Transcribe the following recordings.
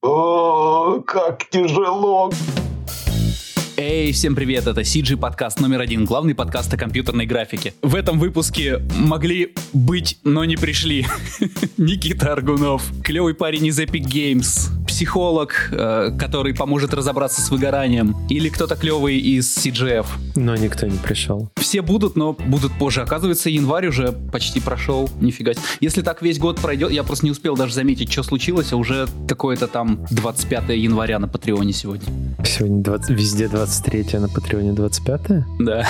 О, как тяжело. Эй, всем привет, это CG подкаст номер один, главный подкаст о компьютерной графике. В этом выпуске могли быть, но не пришли. Никита Аргунов, клевый парень из Epic Games, психолог, э, который поможет разобраться с выгоранием, или кто-то клевый из CGF. Но никто не пришел. Все будут, но будут позже. Оказывается, январь уже почти прошел, нифига. Если так весь год пройдет, я просто не успел даже заметить, что случилось, а уже какое-то там 25 января на Патреоне сегодня. Сегодня 20, везде 23 на Патреоне 25 Да.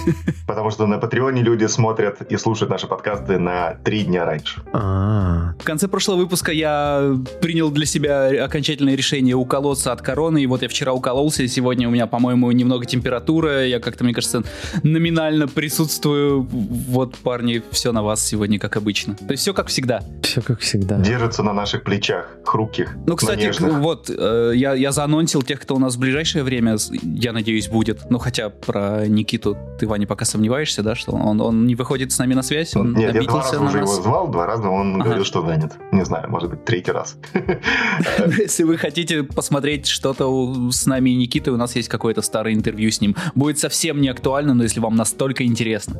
Потому что на Патреоне люди смотрят и слушают наши подкасты на три дня раньше. А, В конце прошлого выпуска я принял для себя окончательное решение уколоться от короны, и вот я вчера укололся, и сегодня у меня, по-моему, немного температура, я как-то, мне кажется, номинально присутствую. Вот, парни, все на вас сегодня, как обычно. То есть все как всегда. все как всегда. Держатся на наших плечах, хрупких, Ну, кстати, вот, э, я, я заанонсил тех, кто у нас в ближайшее время, я надеюсь, будет. Ну, хотя про Никиту ты, Ваня, пока сомневаешься, да, что он, он не выходит с нами на связь, он Нет, я два раза на уже нас. его звал, два раза он Ага. говорил, что занят. Не знаю, может быть, третий раз. Если вы хотите посмотреть что-то с нами и Никитой, у нас есть какое-то старое интервью с ним. Будет совсем не актуально, но если вам настолько интересно.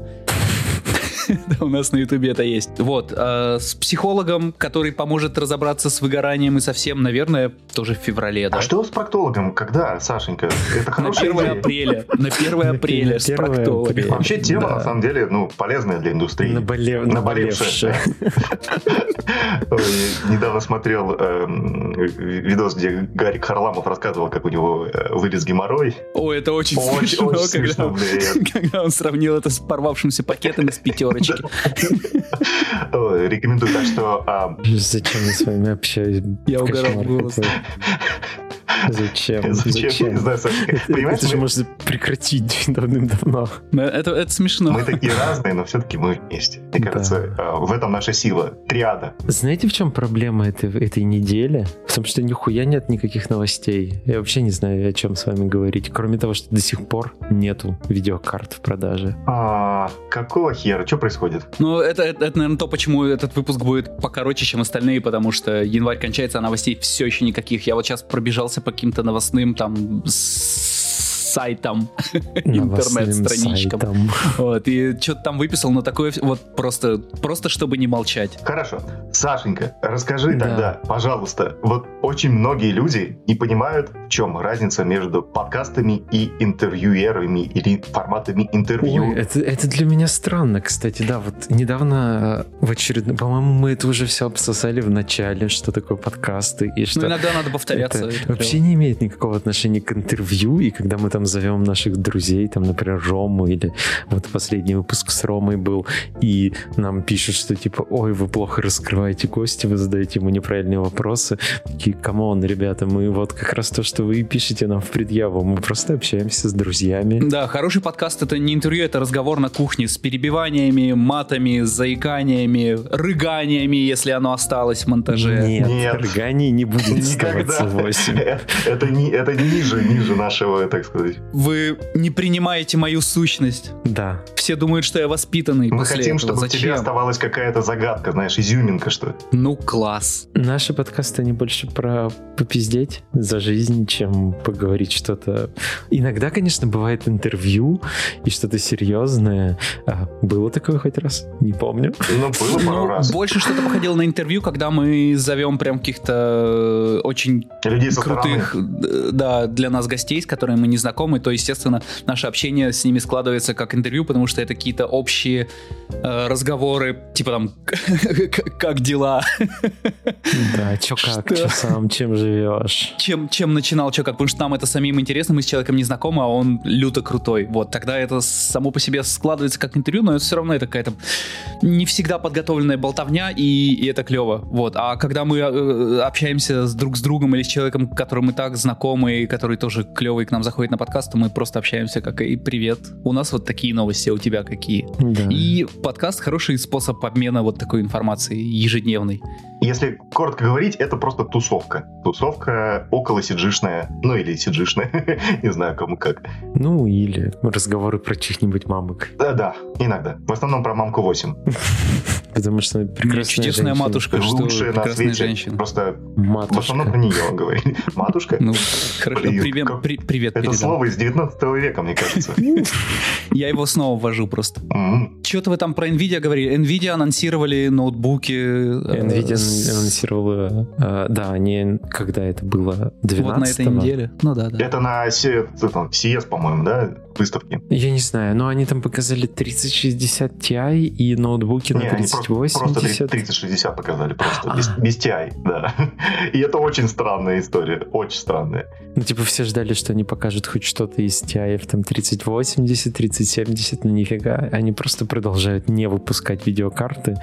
Да, У нас на ютубе это есть. Вот, э, с психологом, который поможет разобраться с выгоранием и совсем, наверное, тоже в феврале, да? А что с проктологом? Когда, Сашенька? Это На хорошая 1 идея. апреля. На 1 апреля с 1 проктологом. Вообще тема, на самом деле, ну, полезная для индустрии. Наболев... Наболевшая. Недавно смотрел эм, видос, где Гарик Харламов рассказывал, как у него э, вылез геморрой. О, это очень, смешно, очень когда, смешно, блин. когда он сравнил это с порвавшимся пакетом из пятерочки. Рекомендую. Так что а, Зачем я с вами общаюсь? Я угорал голос. Зачем? зачем? Не знаю, Саша, Понимаешь, Это же можно прекратить давным-давно. Да, Это, это смешно. мы такие разные, но все-таки мы вместе. Мне Да. кажется, а, в этом наша сила. Триада. Знаете, в чем проблема этой, этой недели? В том, что нихуя нет никаких новостей. Я вообще не знаю, о чем с вами говорить. Кроме того, что до сих пор нету видеокарт в продаже. А, какого хера? Что происходит? Ну, это, это, это, наверное, то, почему этот выпуск будет покороче, чем остальные, потому что январь кончается, а новостей все еще никаких. Я вот сейчас пробежался по каким-то новостным там с- сайтам, Новостным интернет-страничкам. сайтом. Вот, и что-то там выписал, но такое вот просто, просто чтобы не молчать. Хорошо. Сашенька, расскажи Да. тогда, пожалуйста, вот очень многие люди не понимают, в чем разница между подкастами и интервьюерами или форматами интервью. Ой, это, это для меня странно, кстати, да, вот недавно э, в очередном, по-моему, мы это уже все обсосали в начале, что такое подкасты и что Ну, иногда надо повторяться. это это вообще не имеет никакого отношения к интервью, и когда мы там зовем наших друзей, там, например, Рому, или вот последний выпуск с Ромой был, и нам пишут, что типа, ой, вы плохо раскрываете гости, вы задаете ему неправильные вопросы, такие, come on, ребята, мы вот как раз то, что вы пишете нам в предъяву, мы просто общаемся с друзьями. Да, хороший подкаст это не интервью, это разговор на кухне с перебиваниями, матами, заиканиями, рыганиями, если оно осталось в монтаже. Нет, Нет. рыганий не будет Никогда. оставаться 8. Это, не, это ниже, ниже нашего, так сказать. Вы не принимаете мою сущность. Да. Все думают, что я воспитанный Мы после хотим, этого. чтобы в тебе Зачем? оставалась какая-то загадка, знаешь, изюминка, что ли. Ну, класс. Наши подкасты, они больше про попиздеть за жизнь, чем поговорить что-то. Иногда, конечно, бывает интервью и что-то серьезное. А, было такое хоть раз? Не помню. Ну, было пару Ну, раз. больше что-то походило на интервью, когда мы зовем прям каких-то очень Людей крутых, э, да, для нас гостей, с которыми мы не знакомы, то, естественно, наше общение с ними складывается как интервью, потому что это какие-то общие э, разговоры, типа там, как дела, Да, чё как, чё сам, чем живешь? чем, чем начинал, что как, потому что нам это самим интересно, мы с человеком не знакомы, а он люто крутой. Вот, тогда это само по себе складывается как интервью, но это все равно это какая-то не всегда подготовленная болтовня, и, и это клево. Вот. А когда мы э, общаемся с друг с другом или с человеком, которым мы так знакомы, и который тоже клевый к нам заходит на подкаст, подкасту мы просто общаемся как и привет. У нас вот такие новости, а у тебя какие? Да. И подкаст хороший способ обмена вот такой информации ежедневной. Если коротко говорить, это просто тусовка. Тусовка около сиджишная, ну или сиджишная, не знаю кому как. Ну, или разговоры про чьих-нибудь мамок. Да, да, иногда. В основном про мамку 8. Потому что прекрасная Чудесная женщина. матушка, что Лучшая на свете. женщина. Просто Матушка. в основном про нее говорили. Матушка? Ну, хорошо, привет, привет Это передам. Слово из 19 века, мне кажется. Я его снова ввожу просто. Что-то вы там про Nvidia говорили. Nvidia анонсировали ноутбуки. э, Nvidia анонсировала, э, да, они, когда это было, 12 Вот на этой неделе. Ну да, да. Это на CS, по-моему, да, выставке? Я не знаю, но они там показали 3060 Ti и ноутбуки на Не, они просто, просто 3080. 3060 показали, просто А. без, без TI, да. И это очень странная история, очень странная. Ну, типа, все ждали, что они покажут хоть что-то из TI, там 3080, 3070, но нифига. Они просто продолжают не выпускать видеокарты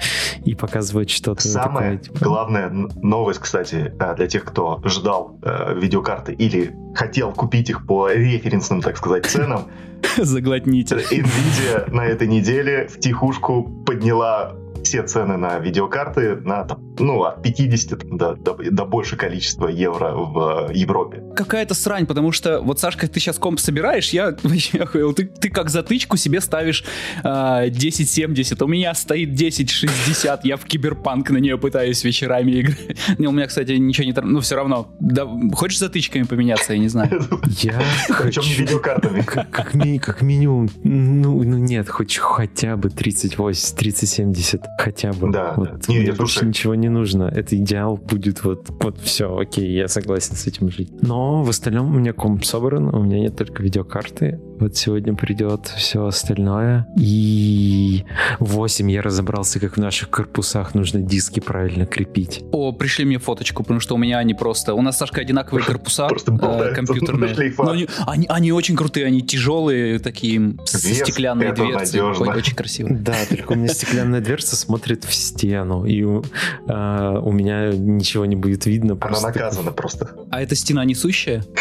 и показывать что-то Самая такое. типа, главная н- новость, кстати, э, для тех, кто ждал э, видеокарты или хотел купить их по референсным, так сказать, ценам, Заглотните. Nvidia на этой неделе в тихушку подняла все цены на видеокарты на там, ну, от 50 там, до, до, до большего количества евро в э, Европе. Какая-то срань, потому что вот, Сашка, ты сейчас комп собираешь, я охуел. Ты, ты как затычку себе ставишь а, 1070, у меня стоит 1060, я в киберпанк на нее пытаюсь вечерами играть. Не, у меня, кстати, ничего не... Ну, все равно. Да, хочешь затычками поменяться, я не знаю. Я Причем не хочу... видеокартами. Как, как, ми- как минимум, ну, ну нет, хоть хотя бы 3080, 3070, хотя бы. Да, вот, да. Не, мне я больше слушай. ничего не нужно. Это идеал будет вот, вот все, окей, я согласен с этим жить. Но в остальном у меня комп собран, у меня нет только видеокарты. Вот сегодня придет все остальное. И 8 я разобрался, как в наших корпусах нужно диски правильно крепить. О, пришли мне фоточку, потому что у меня они просто... У нас, Сашка, одинаковые корпуса э, компьютерные. Но они, они, они очень крутые, они тяжелые, такие Вес, стеклянные дверцы. надежно. Очень красиво. Да, только у меня стеклянная дверца смотрит в стену, и у, а, у меня ничего не будет видно. Она наказана просто. А это стена несущая?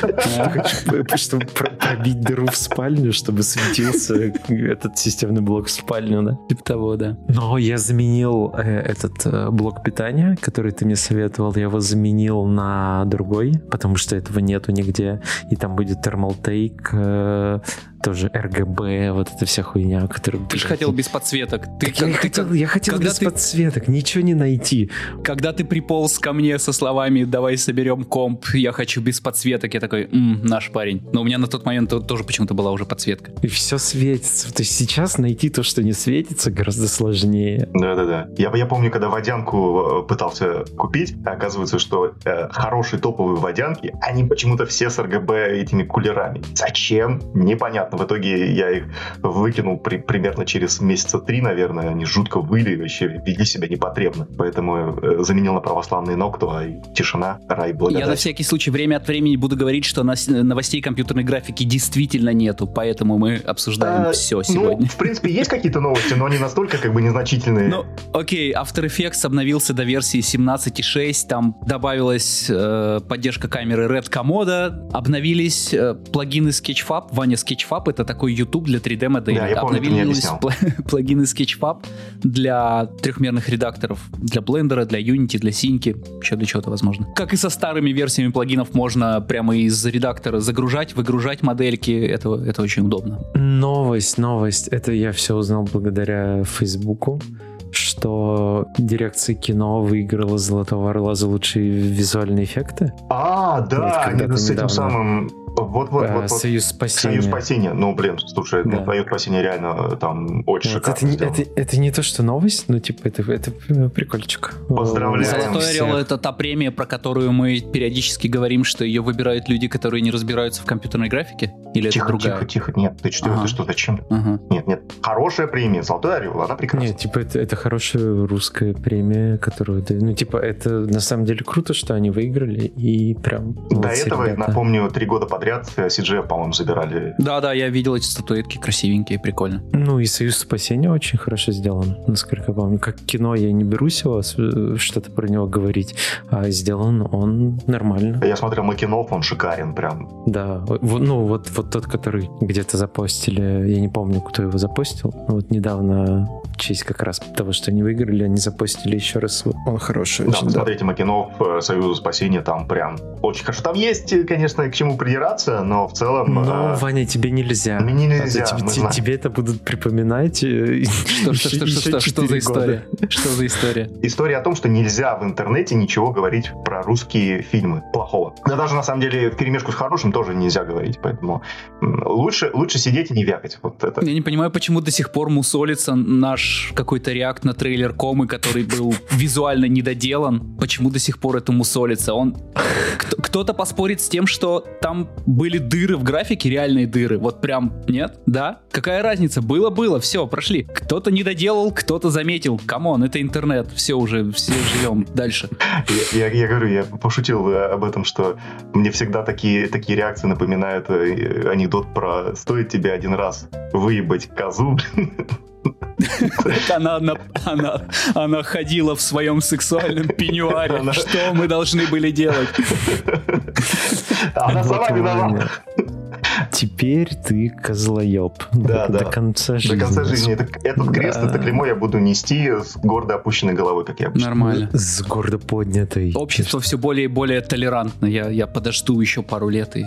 Хочу, чтобы про- пробить дыру в спальню, чтобы светился этот системный блок в спальню, да. Типа того, да. Но я заменил э, этот э, блок питания, который ты мне советовал, я его заменил на другой, потому что этого нету нигде, и там будет Take, э, тоже RGB, вот эта вся хуйня, которую... Ты же хотел без подсветок. Ты, Так я, как- ты хотел, как- я хотел когда без ты- подсветок, ничего не найти. Когда ты приполз ко мне со словами «давай соберем комп, я хочу без подсветок», я такой «М, наш парень». Но у меня на тот момент то- тоже почему-то была уже подсветка. И все светится. То есть сейчас найти то, что не светится, гораздо сложнее. Да-да-да. Я, я помню, когда водянку э, пытался купить, оказывается, что э, хорошие топовые водянки, они почему-то все с RGB этими кулерами. Зачем? Непонятно. В итоге я их выкинул при- примерно через месяца три, наверное. Они жутко выли, вообще вели себя непотребно. Поэтому э, заменил на православные Нокту, и тишина, рай, Я на благодать. всякий случай время от времени буду говорить, что нас- новостей компьютерной графики действительно нету, поэтому мы обсуждаем А, все Ну, сегодня. в принципе, есть какие-то новости, но они настолько как бы незначительные. Ну, окей, After Effects обновился до версии 17.6, там добавилась э, поддержка камеры Red Komodo, обновились э, плагины Sketchfab. Ваня, Sketchfab — это такой YouTube для 3D моделей. Да, я помню, ты мне обновились плагины Sketchfab для трехмерных редакторов, для Blender, для Unity, для Синьки, еще для чего-то возможно. Как и со старыми версиями плагинов, можно прямо из редактора загружать, выгружать модельки, это, это очень удобно. Новость, новость. Это я все узнал благодаря Фейсбуку, что дирекция кино выиграла Золотого Орла за лучшие визуальные эффекты. А, да, они с этим недавно. самым... Вот, вот, вот, вот. Союз спасения. Союз спасения. Ну, блин, слушай, Да. Союз спасения реально э, там очень Вот шикарно это, не, это, это не то, что новость, но типа это, это прикольчик. Поздравляем Золотой орел это та премия, про которую мы периодически говорим, что ее выбирают люди, которые не разбираются в компьютерной графике. Или тихо, это другая? тихо, тихо, нет, ты что, Ага. ты что, зачем? Ага. Нет, нет, хорошая премия, Золотой Орел, она прекрасна. Нет, типа это, это хорошая русская премия, которую... да, Ну, типа, это на самом деле круто, что они выиграли, и прям... До этого, ребята. напомню, три года подряд CGF, по-моему, забирали. Да-да, я видел эти статуэтки красивенькие, прикольно. Ну, и «Союз спасения» очень хорошо сделан, насколько я помню. Как кино я не берусь его что-то про него говорить, а сделан он нормально. Я смотрел Макинов, он шикарен прям. Да, ну вот, вот тот, который где-то запостили, я не помню, кто его запостил, вот недавно в честь как раз того, что они выиграли, они запостили еще раз. Он хороший Да, очень, да. посмотрите Макинов, э, Союзу спасения, там прям очень хорошо. Там есть, э, конечно, к чему придираться, но в целом... Но, э, Ваня, тебе нельзя. Мне нельзя, Это тебе, мы те- знаем. тебе это будут припоминать. э, Что, что, что, что, что, что за история? Что за история? История о том, что нельзя в интернете ничего говорить про русские фильмы плохого. Да даже на самом деле в перемешку с хорошим тоже нельзя говорить, поэтому лучше, лучше сидеть и не вякать. Вот это. Я не понимаю, почему до сих пор мусолится наш какой-то реакт на трейлер Комы, который был визуально недоделан. Почему до сих пор это мусолится? Он... Кто- Кто-то поспорит с тем, что там были дыры в графике, реальные дыры. Вот прям, нет? Да? Какая разница? Было-было, все, прошли. Кто-то не доделал, кто-то заметил. Come on, это интернет. Все уже, все живем дальше. Я, я- я говорю, я пошутил э, об этом, что мне всегда такие, такие реакции напоминают э, анекдот про «стоит тебе один раз выебать козу». Она, она, она, она ходила в своем сексуальном пеньюаре. Она- Что мы должны были делать? Она сама виновата. Теперь ты козлоеб. Да, до, да. до конца жизни. До конца жизни это- этот крест, Да. это клеймо я буду нести с гордо опущенной головой, как я обычно. Нормально. С гордо поднятой. Общество все более и более толерантно. Я, я подожду еще пару лет и...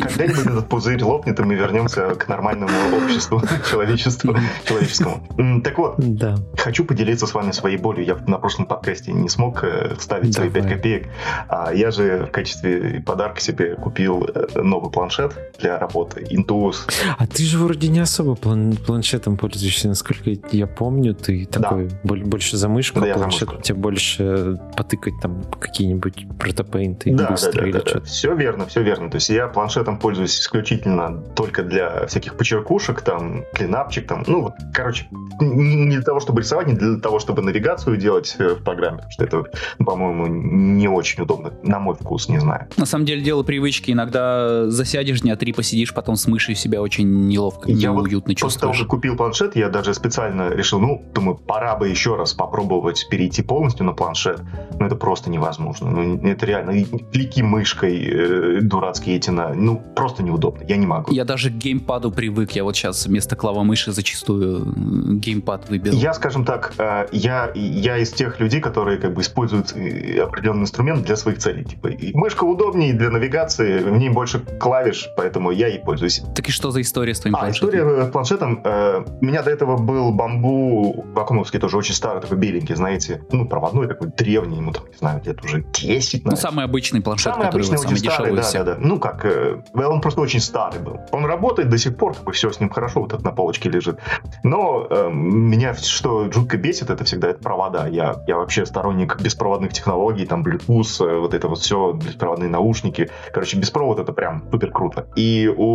Когда-нибудь этот пузырь лопнет, и мы вернемся к нормальному обществу, человечеству, человеческому. Так вот, Да. хочу поделиться с вами своей болью. Я на прошлом подкасте не смог э, вставить свои Давай. 5 копеек. А я же в качестве подарка себе купил э, новый планшет для работы. Intuos. А ты же вроде не особо план- планшетом пользуешься, насколько я помню. Ты такой боль- больше за мышку, Да, а за планшет мышку. тебе больше потыкать там какие-нибудь протопейнты Да, да, быстро да, или да, да. что-то. Все верно, все верно. То есть я планшетом пользуюсь исключительно только для всяких почеркушек, там, клинапчик, там, ну, вот, короче, не не для того, чтобы рисовать, не для того, чтобы навигацию делать э, в программе, потому что это, ну, по-моему, не очень удобно, на мой вкус, не знаю. На самом деле дело привычки. Иногда засядешь дня три, посидишь, потом с мышью себя очень неловко, Я вот неуютно После того, чувствуешь. как купил планшет, я даже специально решил, ну, думаю, пора бы еще раз попробовать перейти полностью на планшет. Но это просто невозможно. Ну, это реально. И Клики мышкой э, дурацкие эти на... Ну, просто неудобно. Я не могу. Я даже к геймпаду привык. Я вот сейчас вместо клавомыши зачастую м, геймпад выберу. Я, скажем так, э, я, я из тех людей, которые как бы используют э, определенный инструмент для своих целей. Типа, и мышка удобнее для навигации, в ней больше клавиш, поэтому я ей пользуюсь. Так и что за история с твоим А, планшетом? история с планшетом. э, у меня до этого был бамбу вакуумовский, тоже очень старый, такой беленький, знаете. Ну, проводной такой древний, ему там, не знаю, лет уже 10, Ну, наверное. самый обычный планшет, Самый который обычный, вот очень самый старый, дешевый да, да, да. Ну как, э, он просто очень старый был. Он работает до сих пор, как бы все с ним хорошо, вот это на полочке лежит. Но э, меня что жутко бесит, это всегда это провода. Я, я вообще сторонник беспроводных технологий, там Bluetooth, э, вот это вот все, беспроводные наушники. Короче, без провода это прям супер круто. И у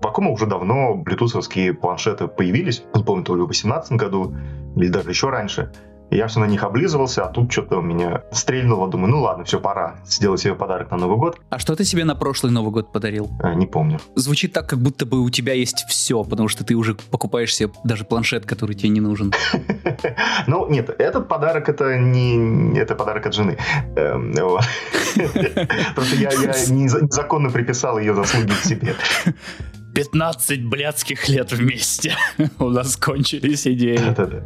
Вакума уже давно блютусовские планшеты появились. Помню, то ли в 2018 году, или даже еще раньше. Я все на них облизывался, а тут что-то у меня стрельнуло. Думаю, ну ладно, все, пора сделать себе подарок на Новый год. А что ты себе на прошлый Новый год подарил? Э, Не помню. Звучит так, как будто бы у тебя есть все, потому что ты уже покупаешь себе даже планшет, который тебе не нужен. Ну, нет, этот подарок это не это подарок от жены. Эм. Просто я, я неза- незаконно приписал ее заслуги к себе. 15 блядских лет вместе. У нас кончились идеи. Да-да-да.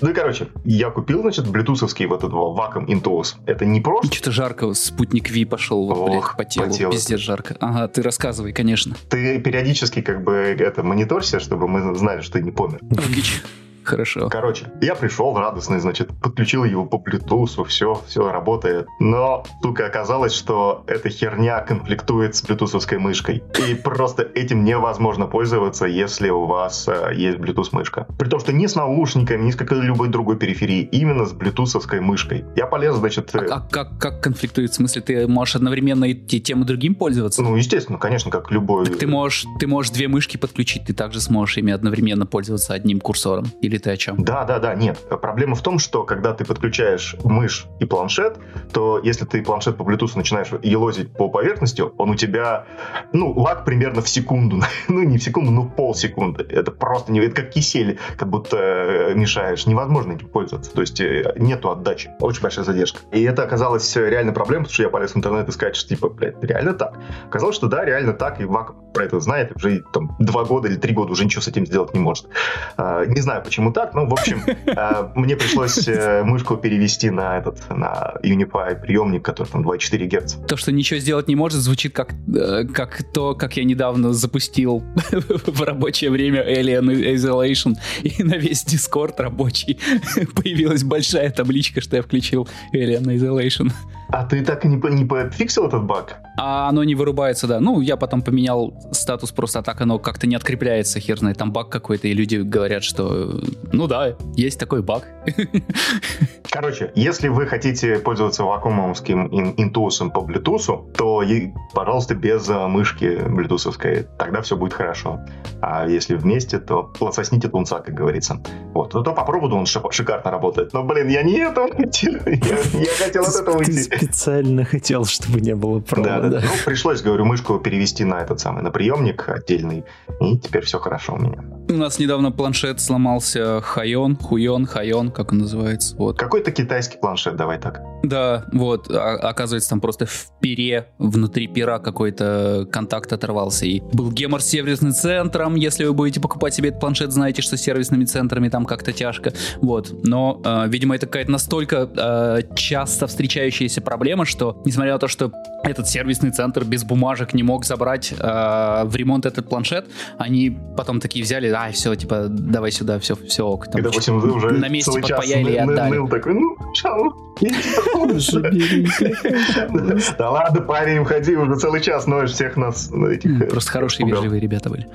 Ну и короче, я купил, значит, блютусовский вот этот Wacom Intuos. Это не просто Что-то жарко, спутник Ви пошел вот, блядь, по телу. Пиздец жарко. Ага, ты рассказывай, конечно. ты периодически как бы это мониторься, чтобы мы знали, что ты не помер. Логич. Хорошо. Короче, я пришел радостный, значит, подключил его по Bluetooth, все, все работает. Но, только оказалось, что эта херня конфликтует с Bluetooth мышкой. И просто этим невозможно пользоваться, если у вас э, есть Bluetooth мышка. При том, что не с наушниками, ни с какой-либо другой периферии, именно с Bluetooth мышкой. Я полез, значит... А как, как, как конфликтует? В смысле, ты можешь одновременно и тем и другим пользоваться? Ну, естественно, конечно, как любой... Так ты можешь, ты можешь две мышки подключить, ты также сможешь ими одновременно пользоваться одним курсором. Или ты о чем? Да, да, да, нет. Проблема в том, что когда ты подключаешь мышь и планшет, то если ты планшет по Bluetooth начинаешь елозить по поверхности, он у тебя, ну, лаг примерно в секунду. ну, не в секунду, но в полсекунды. Это просто не... Это как кисель, как будто э, мешаешь. Невозможно этим пользоваться. То есть э, нету отдачи. Очень большая задержка. И это оказалось реально проблемой, потому что я полез в интернет искать, что типа, блядь, реально так. Оказалось, что да, реально так, и Вак про это знает, уже там два года или три года уже ничего с этим сделать не может. А, не знаю, почему так, но, в общем, а, мне пришлось э, мышку перевести на этот, на Unify приемник, который там 2,4 Гц. То, что ничего сделать не может, звучит как, э, как то, как я недавно запустил в рабочее время Alien Isolation, и на весь Discord рабочий появилась большая табличка, что я включил Alien Isolation. А ты так и не, не пофиксил этот баг? А оно не вырубается, да. Ну, я потом поменял статус, просто так оно как-то не открепляется, хер знает, там баг какой-то, и люди говорят, что, ну да, есть такой баг. Короче, если вы хотите пользоваться вакуумовским интусом по Bluetooth, то, пожалуйста, без э, мышки блютусовской, тогда все будет хорошо. А если вместе, то сосните тунца, как говорится. Вот, то попробую, он шикарно работает. Но, блин, я не этого хотел. Я, хотел от этого уйти. Специально хотел, чтобы не было провода. Да, да, Ну, пришлось, говорю, мышку перевести на этот самый, на приемник отдельный, и теперь все хорошо у меня. У нас недавно планшет сломался Хайон, Хуйон, Хайон, как он называется. Вот. Какой-то китайский планшет, давай так. Да, вот, а, оказывается, там просто в пере, внутри пера какой-то контакт оторвался. И был гемор с сервисным центром. Если вы будете покупать себе этот планшет, знаете, что с сервисными центрами там как-то тяжко. Вот, но, э, видимо, это какая-то настолько э, часто встречающаяся проблема, что, несмотря на то, что этот сервисный центр без бумажек не мог забрать э, в ремонт этот планшет, они потом такие взяли, а, все, типа, давай сюда, все, все ок. Там, и, допустим, вы уже на месте подпаяли и отдали. Ныл такой, ну, чау, Да ладно, парень, уходи, уже целый час ноешь всех нас. Просто хорошие, вежливые ребята были.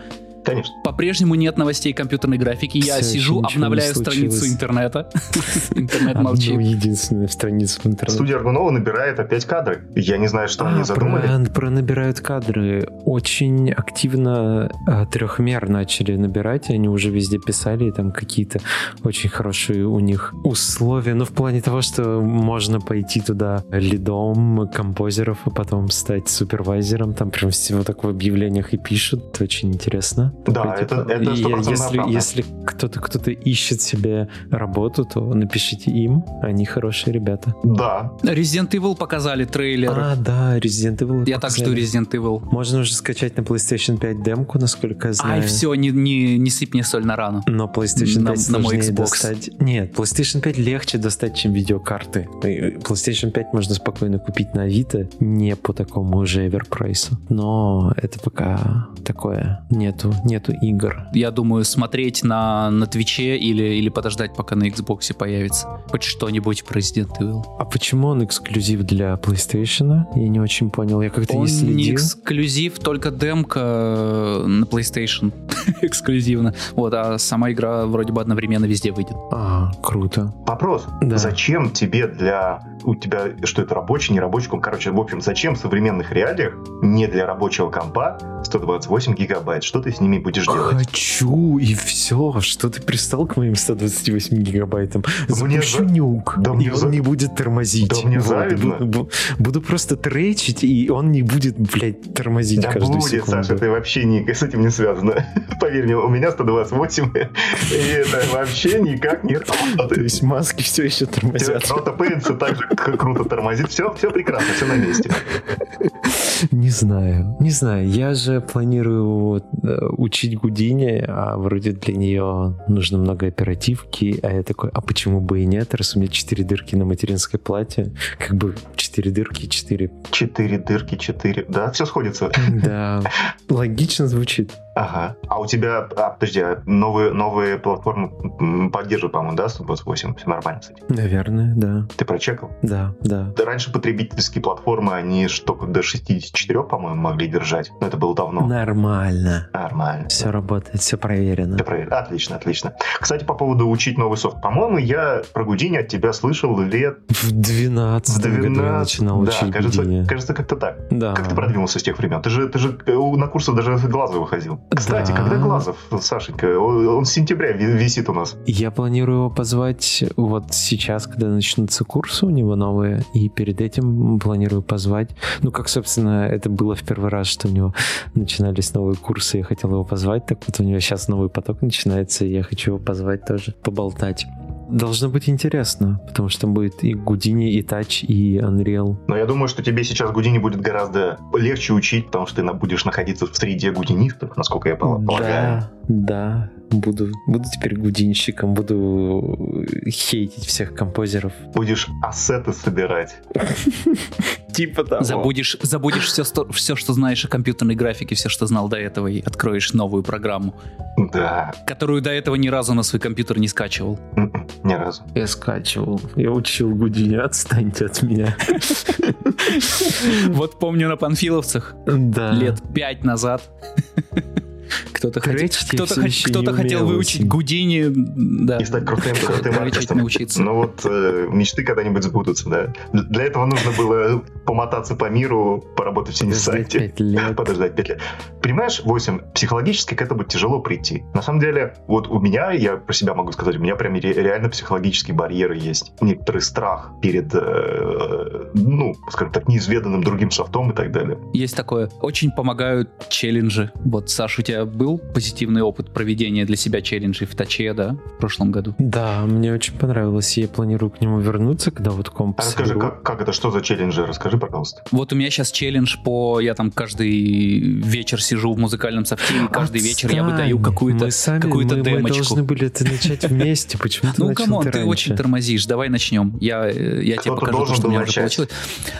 Конечно. По-прежнему нет новостей компьютерной графики. Я Все сижу, обновляю страницу интернета. Интернет молчит. Единственную страницу в интернете. Студия Аргунова набирает опять кадры. Я не знаю, что они а, задумали. Про набирают кадры. Очень активно а, трехмер начали набирать. Они уже везде писали, там какие-то очень хорошие у них условия. Ну, в плане того, что можно пойти туда лидом композеров, а потом стать супервайзером. Там прям всего так в объявлениях и пишут. Очень интересно. Да, это, это 100% если, правда. если кто-то кто-то ищет себе работу, то напишите им, они хорошие ребята. Да. Resident Evil показали трейлер. А, да, Resident Evil Я так жду Resident Evil. Можно уже скачать на PlayStation 5 демку, насколько я знаю. Ай, все, не, не, не сыпь мне соль на рану. Но PlayStation 5 на, на мой Xbox. достать. Нет, PlayStation 5 легче достать, чем видеокарты. PlayStation 5 можно спокойно купить на Авито, не по такому же эверпрайсу. Но это пока такое. Нету, нету игр. Я думаю, смотреть на, на Твиче или, или подождать, пока на Xbox появится хоть что-нибудь про Resident Evil. А почему он эксклюзив для PlayStation? Я не очень понял. Я как-то не следил. не эксклюзив, только демка э, на PlayStation эксклюзивно. Вот, а сама игра вроде бы одновременно везде выйдет. А, круто. Вопрос. Да. Зачем тебе для у тебя, что это рабочий, не рабочий комп. Короче, в общем, зачем в современных реалиях не для рабочего компа 128 гигабайт? Что ты с ними будешь делать? Хочу, и все. Что ты пристал к моим 128 гигабайтам? Запущу мне... нюк, да и он за... не будет тормозить. Да мне вот. буду, буду просто тречить, и он не будет, блядь, тормозить да каждую будет, секунду. Саша, ты вообще не, с этим не связано. Поверь мне, у меня 128, и это вообще никак не работает. То есть маски все еще тормозят. Автопейнсы также круто тормозит. Все, все прекрасно, все на месте. Не знаю, не знаю. Я же планирую э, учить Гудини, а вроде для нее нужно много оперативки, а я такой, а почему бы и нет, раз у меня четыре дырки на материнской плате, как бы четыре дырки, четыре. Четыре дырки, четыре. Да, все сходится. Да, логично звучит. Ага. А у тебя, а, подожди, а новые, новые платформы поддерживают, по-моему, да, 128? Все нормально, кстати. Наверное, да. Ты прочекал? Да, да. Да раньше потребительские платформы, они только до 64, по-моему, могли держать. Но это было давно. Нормально. Нормально. Все работает, все проверено. Все проверено. Отлично, отлично. Кстати, по поводу учить новый софт. По-моему, я про Гудини от тебя слышал лет... В 12 в 12 году я начинал да, учить кажется, Гудини. кажется, как-то так. Да. Как ты продвинулся с тех времен? Ты же, ты же э, на курсах даже глаза выходил. Кстати, Да. когда Глазов, Сашенька? Он он с сентября ви- висит у нас. Я планирую его позвать вот сейчас, когда начнутся курсы у него новые, и перед этим планирую позвать. Ну, как, собственно, это было в первый раз, что у него начинались новые курсы, я хотел его позвать, так вот у него сейчас новый поток начинается, и я хочу его позвать тоже, поболтать. Должно быть интересно, потому что там будет и Гудини, и Тач, и Unreal. Но я думаю, что тебе сейчас Гудини будет гораздо легче учить, потому что ты будешь находиться в среде гудинистов, насколько я пол- полагаю. Да, да. Буду, буду теперь гудинщиком, буду хейтить всех композеров. Будешь ассеты собирать. Типа того. Забудешь, забудешь все, все, что знаешь о компьютерной графике, все, что знал до этого, и откроешь новую программу, Да, которую до этого ни разу на свой компьютер не скачивал. М-м, ни разу. Я скачивал. Я учил Гудини, отстаньте от меня. Вот помню на панфиловцах Да. лет пять назад. Кто-то, кто-то, хот- кто-то не хотел выучить. Гудини, да. И стать крутым, крутым артистом. научиться. Ну вот э, мечты когда-нибудь сбудутся, да. Для этого нужно было помотаться по миру, поработать в синесайте. подождать 5 лет. Понимаешь, 8, психологически к этому тяжело прийти. На самом деле, вот у меня, я про себя могу сказать, у меня прям ре- реально психологические барьеры есть. Некоторый страх перед, э, ну, скажем так, неизведанным другим софтом и так далее. Есть такое. Очень помогают челленджи. Вот, Саш, у тебя был позитивный опыт проведения для себя челленджей в Touch е, да, в прошлом году? Да, мне очень понравилось, и я планирую к нему вернуться, когда вот комп А расскажи, соберу. как, как это, что за челленджи? Расскажи, пожалуйста. Вот у меня сейчас челлендж по... Я там каждый вечер сижу в музыкальном софте, и каждый вечер я выдаю какую-то мы какую-то мы, мы демочку. должны были это начать вместе. Почему ты Ну, come on, ты очень тормозишь. Давай начнем. Я, э, я тебе покажу что у меня был уже начать. получилось.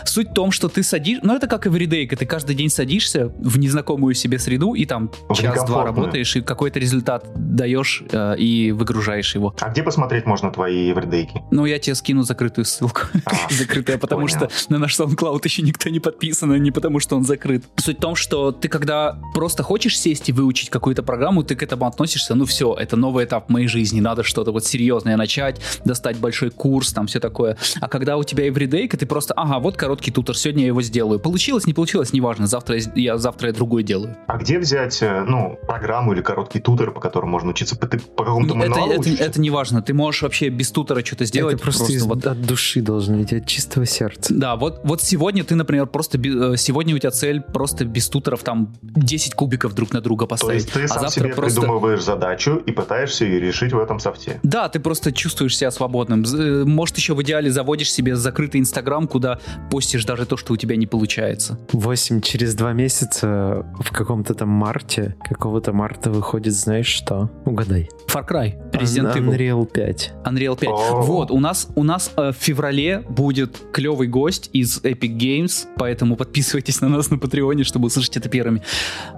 Суть в том, что ты садишь... Ну, это как эвридейка. Ты каждый день садишься в незнакомую себе среду и там В час-два некомфортную. работаешь, и какой-то результат даешь э, и выгружаешь его. А где посмотреть можно твои эвридейки? Ну, я тебе скину закрытую ссылку. Закрытая, потому что на наш SoundCloud еще никто не подписан, а не потому что он закрыт. Суть в том, что ты когда просто хочешь сесть и выучить какую-то программу, ты к этому относишься, ну все, это новый этап моей жизни, надо что-то вот серьезное начать, достать большой курс, там все такое. А когда у тебя эвридейка, ты просто, ага, вот короткий тутор, сегодня я его сделаю. Получилось, не получилось, неважно, завтра я, я завтра я другой делаю. А где взять, э, ну, программу или короткий тутор, по которому можно учиться? Ты по какому-то Ну, это, мануалу это, учишься? это не важно, ты можешь вообще без тутора что-то сделать. Это просто, из- вот от души должно идти, от чистого сердца. Да, вот, вот сегодня ты, например, просто э, сегодня у тебя цель просто без туторов там 10 кубиков друг на друга То поставить. есть ты а сам завтра себе просто. придумываешь задачу и пытаешься ее решить в этом софте. Да, ты просто чувствуешь себя свободным. Э, Может, еще в идеале заводишь себе закрытый Инстаграм, куда постишь даже то, что у тебя не получается. 8 через 2 месяца в каком-то там марте, какого-то марта выходит, знаешь что? Угадай. Far Cry, Resident Un- Evil, Unreal 5. Unreal 5. О. Вот, у нас, у нас э, в феврале будет клевый гость из Epic Games, поэтому подписывайтесь на нас на Патреоне, чтобы услышать это первыми.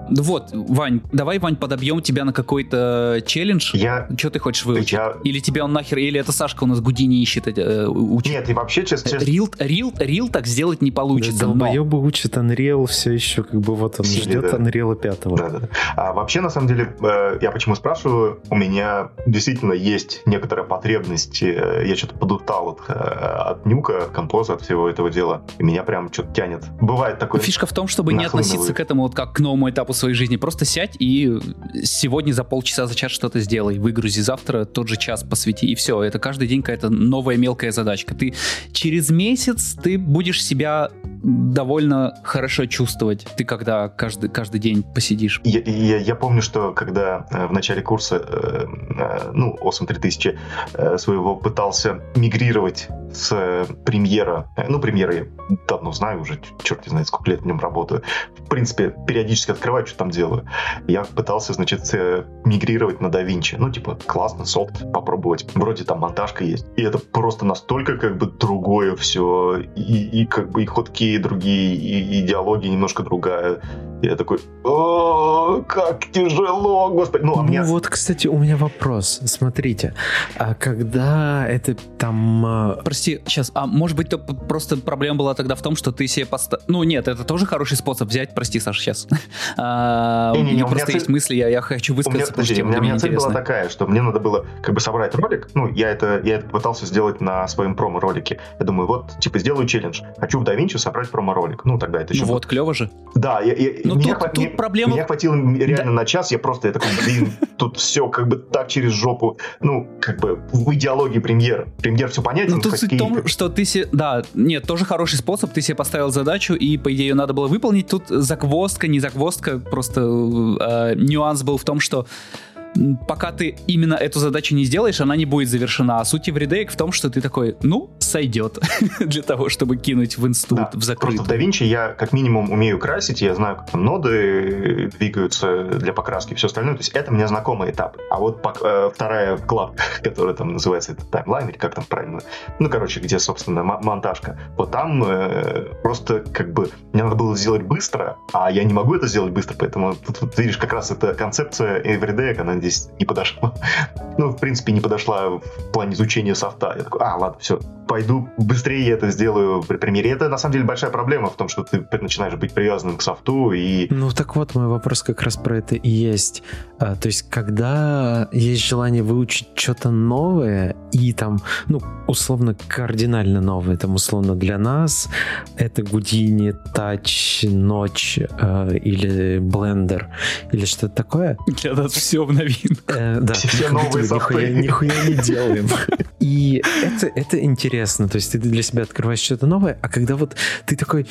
Да Вот, Вань, давай, Вань, подобьем тебя на какой-то челлендж. Я... Что ты хочешь выучить? я... Или тебя он нахер, или это Сашка у нас Гудини ищет, э, учит. Нет, и вообще, честно, честно, Рил, рил, рил так сделать не получится. но- Долбоебы учат Unreal все еще, как бы вот он Сидит, ждет да. Unreal 5. Да, да, да. А вообще, на самом деле, э, я почему спрашиваю, у меня действительно есть некоторая потребность, э, я что-то подустал от, э, от нюка, от композа, от всего этого дела, и меня прям что-то тянет. Бывает такое. Фишка в том, чтобы не относиться к этому вот как к новому этапу своей жизни. Просто сядь и сегодня за полчаса за час что-то сделай. Выгрузи завтра тот же час посвяти. И все. Это каждый день какая-то новая мелкая задачка. Ты через месяц ты будешь себя довольно хорошо чувствовать. Ты когда каждый, каждый день посидишь. Я, я- я помню, что когда э, в начале курса, э, э, ну, Awesome 3000 э, своего пытался мигрировать с э, премьера, э, ну, премьера я давно знаю уже, черт не знает, сколько лет в нем работаю. В принципе, периодически открываю, что там делаю. Я пытался, значит, э, мигрировать на DaVinci. Ну, типа, классно, софт, попробовать. Вроде там монтажка есть. И это просто настолько как бы другое все. И, и как бы и ходки другие, и идеология немножко другая. И я такой, о, как тяжело, господи. Ну, а ну меня... вот, кстати, у меня вопрос. Смотрите, а когда это там... А, Прости, сейчас, а может быть, то просто проблема была тогда в том, что ты себе поставил... Ну нет, это тоже хороший способ взять, прости, Саша, сейчас. А, не, не, не, у меня просто есть мысли, я, я хочу высказаться. У меня, у меня цель была такая, что мне надо было как бы собрать ролик. Ну, я это, я это пытался сделать на своем промо-ролике. Я думаю, вот, типа, сделаю челлендж. Хочу в DaVinci собрать промо-ролик. Ну, тогда это еще... Ну вот, клево же. Да, я, я, ну, меня, тут, хва... тут проблема... меня хватило реально да. на час, я просто, я такой, блин, тут все как бы так через жопу. Ну, как бы в идеологии премьер. Премьер все понятен. Ну, тут суть в том, что ты себе... Да, нет, тоже хороший способ. Ты себе поставил задачу, и, по идее, ее надо было выполнить. Тут загвоздка, не загвоздка, просто э, нюанс был в том, что пока ты именно эту задачу не сделаешь, она не будет завершена. А суть Everyday в том, что ты такой, ну, сойдет для того, чтобы кинуть в инсту, да, в закрытую. Просто в DaVinci я как минимум умею красить, я знаю, как там ноды двигаются для покраски и все остальное. То есть это мне знакомый этап. А вот э, вторая вкладка, которая там называется это таймлайн, или как там правильно, ну, короче, где, собственно, монтажка, вот там э, просто как бы мне надо было сделать быстро, а я не могу это сделать быстро, поэтому тут, тут видишь, как раз эта концепция Everyday, она здесь не подошла. Ну, в принципе, не подошла в плане изучения софта. Я такой, а, ладно, все, пойду быстрее это сделаю при примере. Это, на самом деле, большая проблема в том, что ты начинаешь быть привязанным к софту и... Ну, так вот, мой вопрос как раз про это и есть. А, то есть, когда есть желание выучить что-то новое и там, ну, условно, кардинально новое, там, условно, для нас это Гудини, Touch, Ночь э, или Blender или что-то такое. Для нас все в новинку. Э, да, все новые нихуя, нихуя не делаем. И это, это интересно, то есть ты для себя открываешь что-то новое, а когда вот ты такой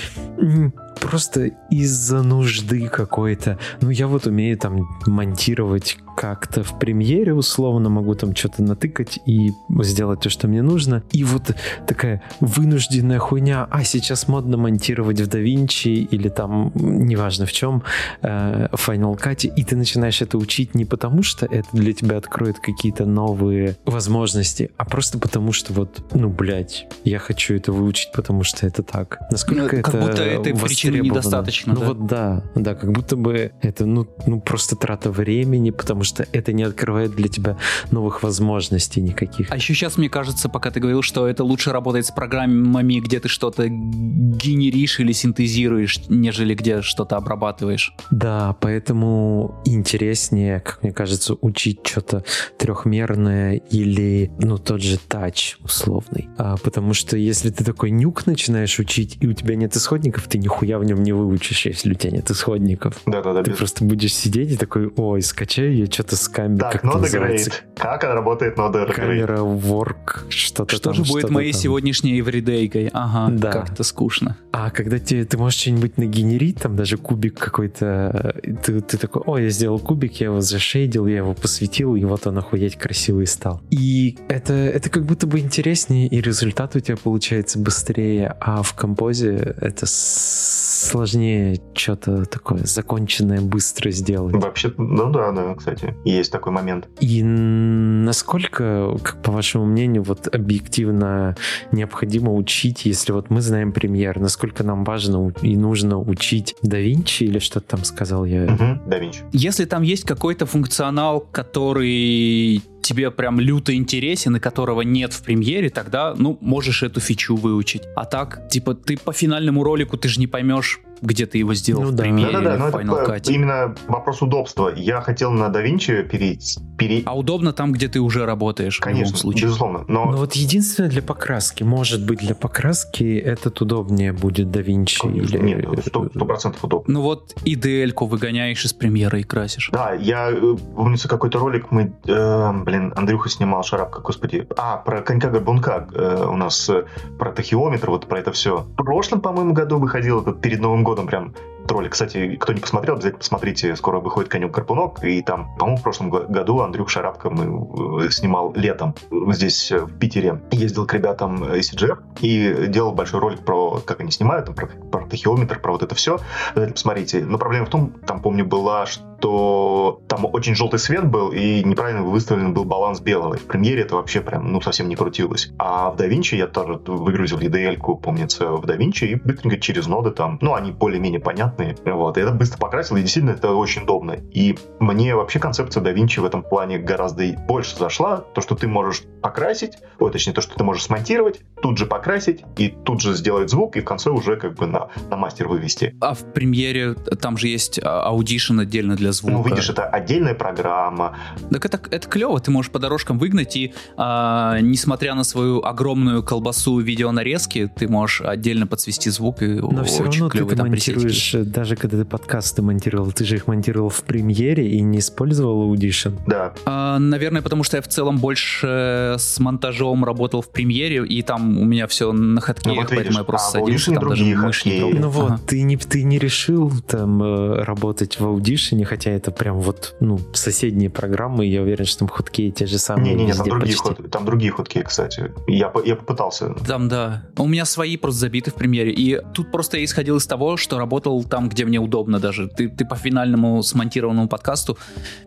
просто из-за нужды какой-то, ну я вот умею там монтировать как-то в премьере условно, могу там что-то натыкать и сделать то, что мне нужно. И вот такая вынужденная хуйня, а сейчас модно монтировать в DaVinci или там, неважно в чем, э, Final Cut, и ты начинаешь это учить не потому, что это для тебя откроет какие-то новые возможности, а просто потому, что вот, ну, блядь, я хочу это выучить, потому что это так. Насколько ну, это Как будто этой причины недостаточно. Ну да? вот да, да, как будто бы это, ну, ну просто трата времени, потому что это не открывает для тебя новых возможностей никаких. А еще сейчас мне кажется, пока ты говорил, что это лучше работает с программами, где ты что-то генеришь или синтезируешь, нежели где что-то обрабатываешь. Да, поэтому интереснее, как мне кажется, учить что-то трехмерное или, ну, тот же тач условный. А, потому что если ты такой нюк начинаешь учить, и у тебя нет исходников, ты нихуя в нем не выучишь, если у тебя нет исходников. Да-да-да. Ты без... просто будешь сидеть и такой, ой, скачаю я что-то с камерой. Так, как нода грейд. Как работает нода грейд? Камера work, что-то Что там, же будет моей там. сегодняшней эвридейкой? Ага, да. как-то скучно. А когда тебе, ты можешь что-нибудь нагенерить, там даже кубик какой-то, ты, ты такой, о, я сделал кубик, я его зашейдил, я его посветил, и вот он охуеть красивый стал. И это, это как будто бы интереснее, и результат у тебя получается быстрее, а в композе это сложнее что-то такое законченное быстро сделать. Вообще, ну да, да, кстати, есть такой момент. И насколько, как по вашему мнению, вот объективно необходимо учить, если вот мы знаем премьер, насколько нам важно и нужно учить DaVinci или что-то там сказал я? Угу, DaVinci. Если там есть какой-то функционал, который тебе прям люто интересен и которого нет в премьере, тогда, ну, можешь эту фичу выучить. А так, типа, ты по финальному ролику, ты же не поймешь, где ты его сделал ну, в да. премьере да, да, да, в Final Cut. Именно вопрос удобства. Я хотел на DaVinci перейти. Пере... А удобно там, где ты уже работаешь, Конечно, в случае. безусловно. Но... но вот единственное для покраски, может быть, для покраски этот удобнее будет DaVinci или... Нет, сто процентов удобно. Ну вот IDL-ку выгоняешь из премьера и красишь. Да, я э, помнится какой-то ролик мы, э, блин, Андрюха снимал шарапка, господи. А, про конька горбунка э, у нас, э, про тахиометр, вот про это все. В прошлом, по-моему, году выходил этот перед Новым годом прям ролик. Кстати, кто не посмотрел, обязательно посмотрите. Скоро выходит «Конек Карпунок». И там, по-моему, в прошлом году Андрюх Шарапко мы снимал летом здесь, в Питере. Ездил к ребятам из CGF и делал большой ролик про, как они снимают, там, про, про тахиометр, про вот это все. Обязательно посмотрите. Но проблема в том, там, помню, была, что что там очень желтый свет был и неправильно выставлен был баланс белого. В премьере это вообще прям, ну, совсем не крутилось. А в DaVinci я тоже выгрузил EDL-ку, помнится, в DaVinci и быстренько через ноды там, ну, они более-менее понятные. Вот, и это быстро покрасил, и действительно это очень удобно. И мне вообще концепция DaVinci в этом плане гораздо больше зашла. То, что ты можешь покрасить, ой, точнее, то, что ты можешь смонтировать, тут же покрасить, и тут же сделать звук, и в конце уже как бы на, на мастер вывести. А в премьере там же есть а, Audition отдельно для звука. Ну, видишь, это отдельная программа. Так это, это клево, ты можешь по дорожкам выгнать, и а, несмотря на свою огромную колбасу видеонарезки, ты можешь отдельно подсвести звук, и Но все равно ты, ты монтируешь, даже когда ты подкасты монтировал, ты же их монтировал в премьере и не использовал Audition. Да. А, наверное, потому что я в целом больше с монтажом работал в премьере, и там у меня все на хатке, ну, вот поэтому видишь, я просто а садился, там даже мышь не трогал. Ну вот, ага. ты, не, ты не решил там э, работать в Audition, хотя это прям вот, ну, соседние программы, я уверен, что там ходки те же самые. Не-не-не, там, другие ход, там другие ходки, кстати. Я, я попытался. Там, да. У меня свои просто забиты в премьере, и тут просто я исходил из того, что работал там, где мне удобно даже. Ты, ты по финальному смонтированному подкасту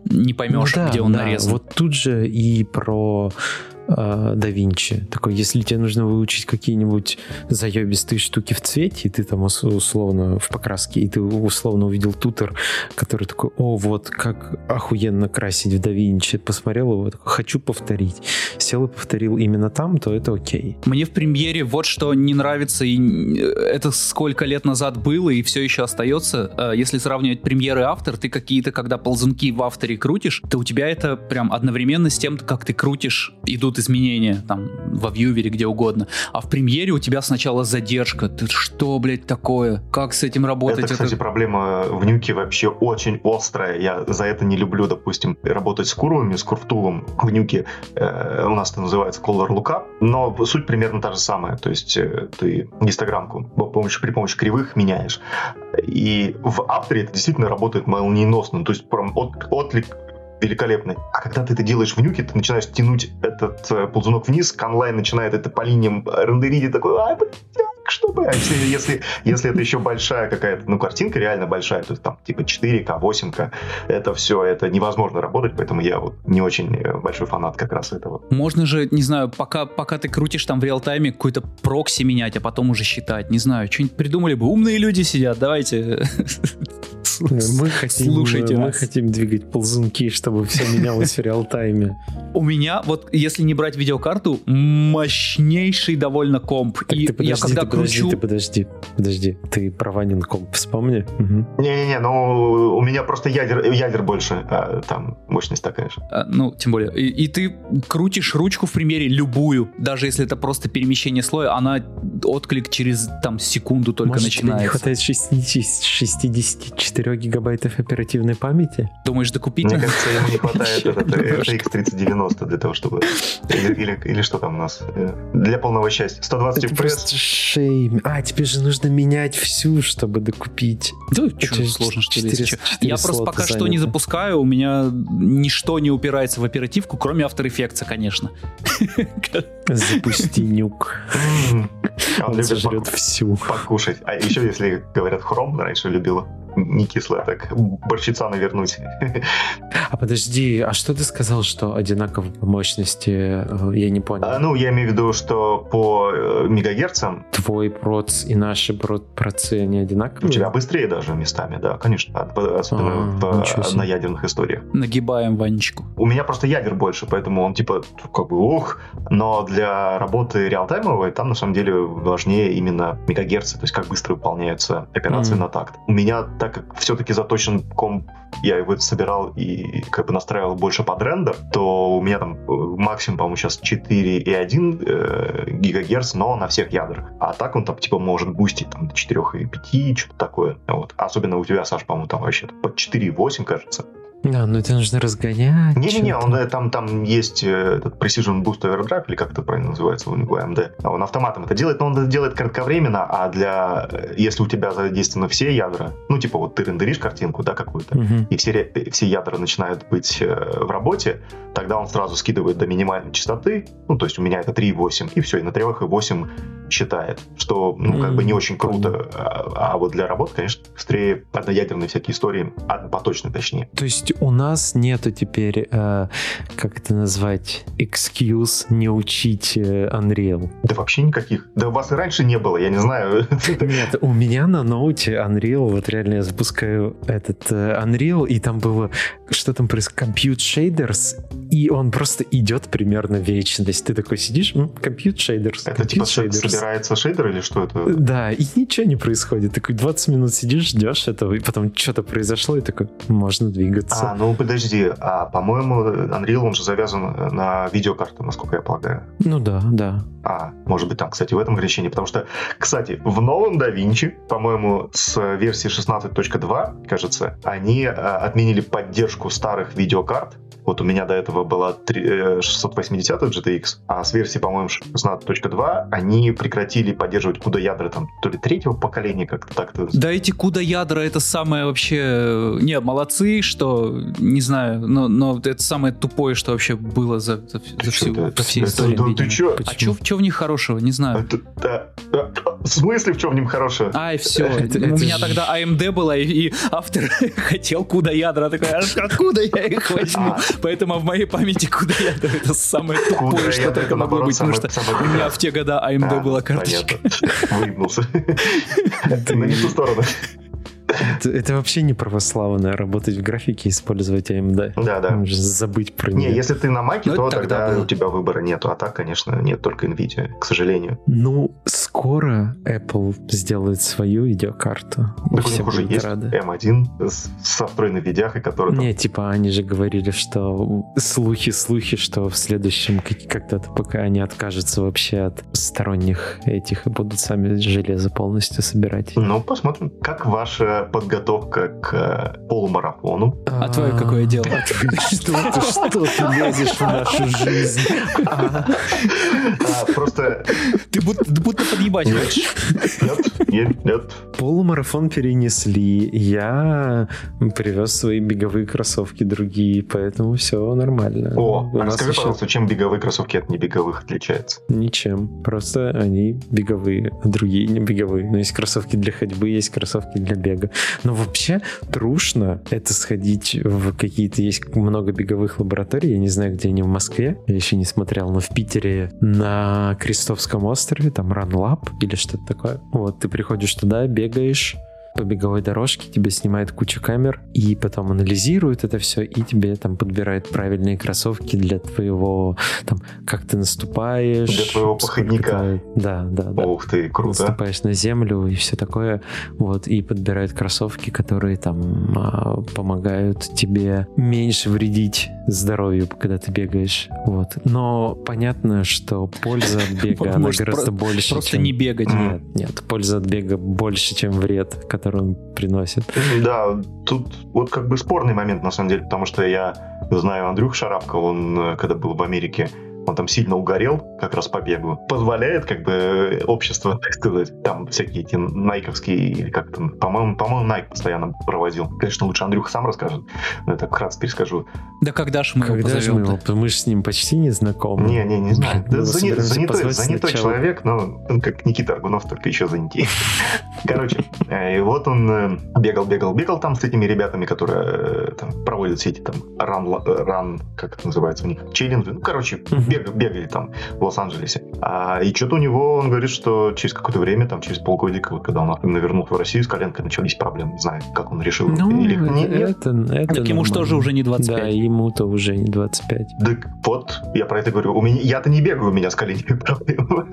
не поймешь, ну, да, где он да. нарезан. Вот тут же и про да Винчи. Такой, если тебе нужно выучить какие-нибудь заебистые штуки в цвете, и ты там условно в покраске, и ты условно увидел тутер, который такой, о, вот как охуенно красить в да Винчи, посмотрел его, такой, хочу повторить. Сел и повторил именно там, то это окей. Мне в премьере вот что не нравится, и это сколько лет назад было, и все еще остается. Э, если сравнивать премьеры и автор, ты какие-то, когда ползунки в авторе крутишь, то у тебя это прям одновременно с тем, как ты крутишь, идут будут изменения там во вьювере, где угодно. А в премьере у тебя сначала задержка. Ты что, блядь, такое? Как с этим работать? Это, кстати, это... проблема в нюке вообще очень острая. Я за это не люблю, допустим, работать с курвами, с курвтулом в нюке. Э, у нас это называется color lookup. Но суть примерно та же самая. То есть э, ты гистограммку помощью, при помощи кривых меняешь. И в авторе это действительно работает молниеносно. То есть прям от, отлик великолепный. А когда ты это делаешь в нюке, ты начинаешь тянуть этот э, ползунок вниз, канлайн начинает это по линиям рендерить, и такой, ай, блядь, что бы, а если, если, если это еще большая какая-то, ну, картинка реально большая, то есть там типа 4К, 8К, это все, это невозможно работать, поэтому я вот не очень э, большой фанат как раз этого. Можно же, не знаю, пока, пока ты крутишь там в реал-тайме какой-то прокси менять, а потом уже считать, не знаю, что-нибудь придумали бы, умные люди сидят, давайте. Мы хотим, Слушайте мы хотим двигать ползунки, чтобы все менялось в реал-тайме. У меня, вот если не брать видеокарту, мощнейший довольно комп. Так и ты подожди, я когда ты подожди, кручу... ты подожди, подожди. Ты про Ванин комп вспомни. Не-не-не, ну у меня просто ядер, ядер больше, а там мощность такая же. А, ну, тем более. И, и ты крутишь ручку в примере любую, даже если это просто перемещение слоя, она отклик через там секунду только Может, начинается. Тебе не хватает 60, 64 гигабайтов оперативной памяти? Думаешь, докупить? Мне кажется, ему не хватает этот RTX 3090 для того, чтобы... Или, что там у нас? Э, для полного счастья. 120 FPS. Просто шейм. А, тебе же нужно менять всю, чтобы докупить. Да, что сложно, что ли? Я просто пока занято. что не запускаю, у меня ничто не упирается в оперативку, кроме After Effects, конечно. Запусти нюк. Он любит всю. Покушать. А еще, если говорят хром, раньше любила не кисло, так борщица навернуть. А подожди, а что ты сказал, что одинаково по мощности? Э, я не понял. А, ну, я имею в виду, что по э, мегагерцам... Твой проц и наши процы, они одинаковые? У тебя быстрее даже местами, да, конечно. Особенно а, в одноядерных историях. Нагибаем Ванечку. У меня просто ядер больше, поэтому он типа как бы ух, но для работы реалтаймовой там на самом деле важнее именно мегагерцы, то есть как быстро выполняются операции mm. на такт. У меня так как все-таки заточен комп, я его собирал и как бы настраивал больше под рендер, то у меня там э, максимум, по-моему, сейчас 4,1 э, гигагерц, но на всех ядрах. А так он там типа может бустить там, до 4,5, что-то такое. Вот. Особенно у тебя, Саш, по-моему, там вообще под 4,8, кажется. Да, ну это нужно разгонять. Не-не-не, он, э, там, там есть э, этот Precision Boost Overdrive, или как это правильно называется у него, AMD. А Он автоматом это делает, но он это делает кратковременно, а для... э, Если у тебя задействованы все ядра, ну, типа вот ты рендеришь картинку, да, какую-то, Мгм. и все, все ядра начинают быть в работе, тогда он сразу скидывает до минимальной частоты, ну, то есть у меня это 3,8, и все, и на 3,8 считает, что, ну, как бы не очень круто, а, а вот для работы, конечно, быстрее одноядерные всякие истории, однопоточные точнее. То есть у нас нету теперь, э, как это назвать, excuse не учить э, Unreal. Да вообще никаких. Да у вас и раньше не было, я не знаю. Нет, у меня на ноуте Unreal, вот реально я запускаю этот э, Unreal, и там было, что там происходит, Compute Shaders, и он просто идет примерно вечность. Ты такой сидишь, «М, Compute Shaders, Это Compute типа ш- Shaders». Собирается шейдер или что это? Да, и ничего не происходит. Такой 20 минут сидишь, ждешь этого, и потом что-то произошло, и такой, можно двигаться. А, ну подожди, а по-моему Unreal он же завязан на видеокарту, насколько я полагаю. Ну да, да. А, может быть там, кстати, в этом ограничении, потому что, кстати, в новом DaVinci, по-моему, с версии 16.2, кажется, они э, отменили поддержку старых видеокарт. Вот у меня до этого была три- э, 680 GTX, а с версии, по-моему, 16.2 они прекратили поддерживать куда ядра там то ли третьего поколения, как-то так-то. Да эти куда ядра это самое вообще... э, Не, молодцы, что, не знаю, но, но это самое тупое, что вообще было за, за, за всю, чё, да, за всей да, истории. да ты чё? А что в них хорошего? Не знаю. Это- да, да, в смысле, в чем в нем хорошее? Ай, все. Это- У это меня ж- тогда AMD была, и, и автор хотел куда ядра. Такой, а откуда я их возьму? А. Поэтому в моей памяти куда ядра это самое тупое, что только могло быть. Потому что у меня в те года AMD А, была карточка. понятно. Выебнулся. На не ту сторону. Это, это вообще не православно работать в графике и использовать AMD. Да, да. Забыть про Не, нее. если ты на маке, Ну, то тогда тогда было. у тебя выбора нету. А так, конечно, нет только Nvidia, к сожалению. Ну, скоро Apple сделает свою видеокарту. и Так у все них уже есть рады. M1 с, со встроенной видяхой, который там... Не, типа они же говорили, что слухи, слухи, что в следующем как- когда-то, пока они откажутся вообще от сторонних этих и будут сами железо полностью собирать. Ну, посмотрим. Как ваша подготовка к э, полумарафону? А твое какое дело? Что ты, что ты лезешь в нашу жизнь? А, А, Просто... Ты будто, подъебать хочешь. Нет, нет, нет. Полумарафон перенесли. Я привез свои беговые кроссовки другие, поэтому все нормально. О, а расскажи, пожалуйста, чем беговые кроссовки от небеговых отличаются? Ничем. Просто они беговые, а другие не беговые. Но есть кроссовки для ходьбы, есть кроссовки для бега. Но вообще трушно это сходить в какие-то... Есть много беговых лабораторий. Я не знаю, где они в Москве. Я еще не смотрел. Но в Питере на Крестовском острове там Run Lab или что-то такое. Вот, ты приходишь туда, бегаешь, по беговой дорожке, тебе снимает кучу камер, и потом анализирует это все, и тебе там подбирает правильные кроссовки для твоего, там, как ты наступаешь. Для твоего походника. ты- Да, да, да. Ух ты, круто. Наступаешь на землю и все такое, вот, и подбирают кроссовки, которые там а, помогают тебе меньше вредить здоровью, когда ты бегаешь, вот. Но понятно, что польза от бега, она гораздо больше, Просто не бегать. Нет, нет, польза от бега больше, чем вред, который он приносит. Да, тут вот как бы спорный момент, на самом деле, потому что я знаю Андрюх Шарапко, он, э, когда был в Америке, он там сильно угорел, как раз по бегу. Позволяет, как бы, э, общество, так сказать, там всякие эти найковские, или как там, по-моему, по-моему, Найк постоянно проводил. Конечно, лучше Андрюха сам расскажет, но я так вкратце перескажу. Да когда ж мы его Когда же мы его... Мы же с ним почти не знакомы. Не, не, не знаю. Да его занятой, занятой человек, но он как Никита Аргунов, только еще занятей. Короче, э, и вот он э, бегал, бегал, бегал там с этими ребятами, которые там проводят все эти там ран, ран, как это называется у них, челленджи. Ну, короче, Мгм. Бег- бегали там в Лос-Анджелесе. А, и что-то у него, он говорит, что через какое-то время, там через полгодика, вот когда он навернулся в Россию, с коленкой начались проблемы. Не знаю, как он решил. Ну, Или- нет. это, это Так ему ж нормально. тоже уже не 25. Да, ему-то уже не 25. Так вот, я про это говорю. У меня, я-то не бегаю, у меня с коленями проблемы.